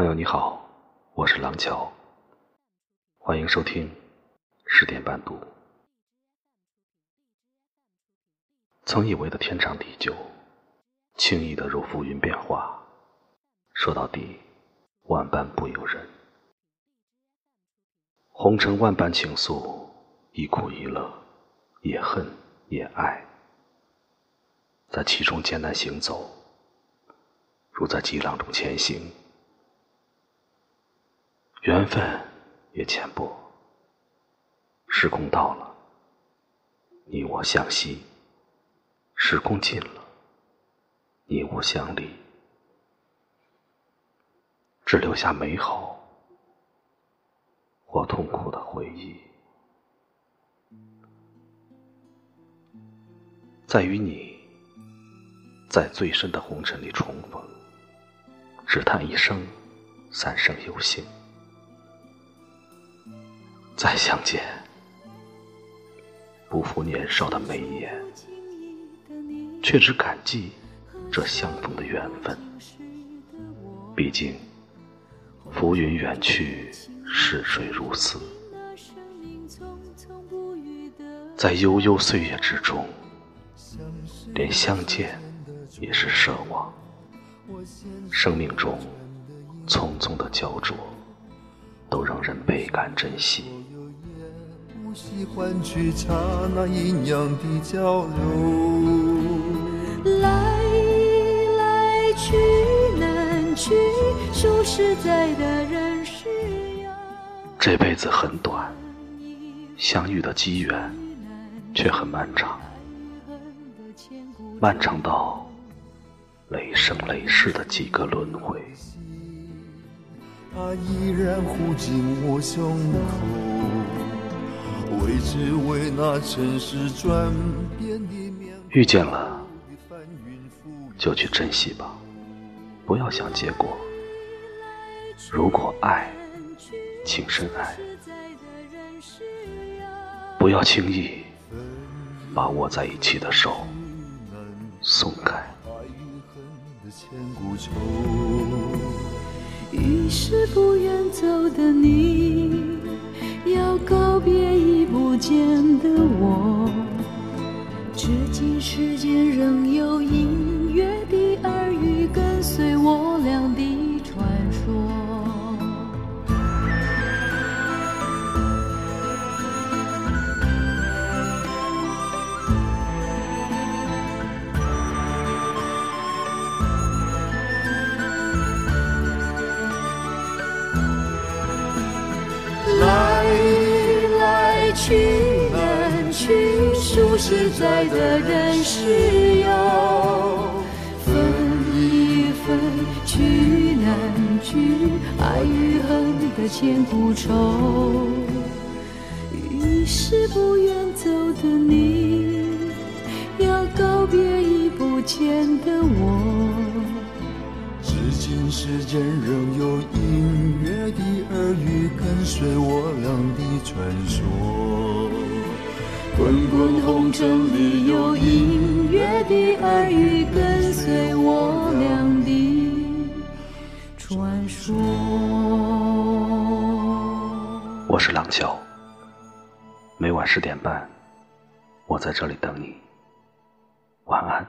朋友你好，我是廊桥，欢迎收听十点半读。曾以为的天长地久，轻易的如浮云变化，说到底，万般不由人。红尘万般情愫，一苦一乐，也恨也爱，在其中艰难行走，如在激浪中前行。缘分也浅薄，时空到了，你我相惜；时空尽了，你我相离，只留下美好或痛苦的回忆。在与你在最深的红尘里重逢，只叹一声三生有幸。再相见，不负年少的眉眼，却只感激这相逢的缘分。毕竟，浮云远去，逝水如斯，在悠悠岁月之中，连相见也是奢望。生命中匆匆的焦灼，都让人倍感珍惜。喜欢去刹那阴阳的交流，来来去难去，数十载的人是要。这辈子很短，相遇的机缘却很漫长，漫长到累生累世的几个轮回。它依然护紧我胸口。遇见了，就去珍惜吧，不要想结果。如果爱，请深爱，不要轻易把握在一起的手松开。于是不愿走的你。要告别已不见的我，至今世间仍有去难去，数十载的人是有分一分，去难去，爱与恨的千古愁。于是不愿走的你，要告别已不见的我。世间仍有隐约的耳语跟随我俩的传说，滚滚红尘里有隐约的耳语跟随我俩的传说。我是廊桥，每晚十点半，我在这里等你，晚安。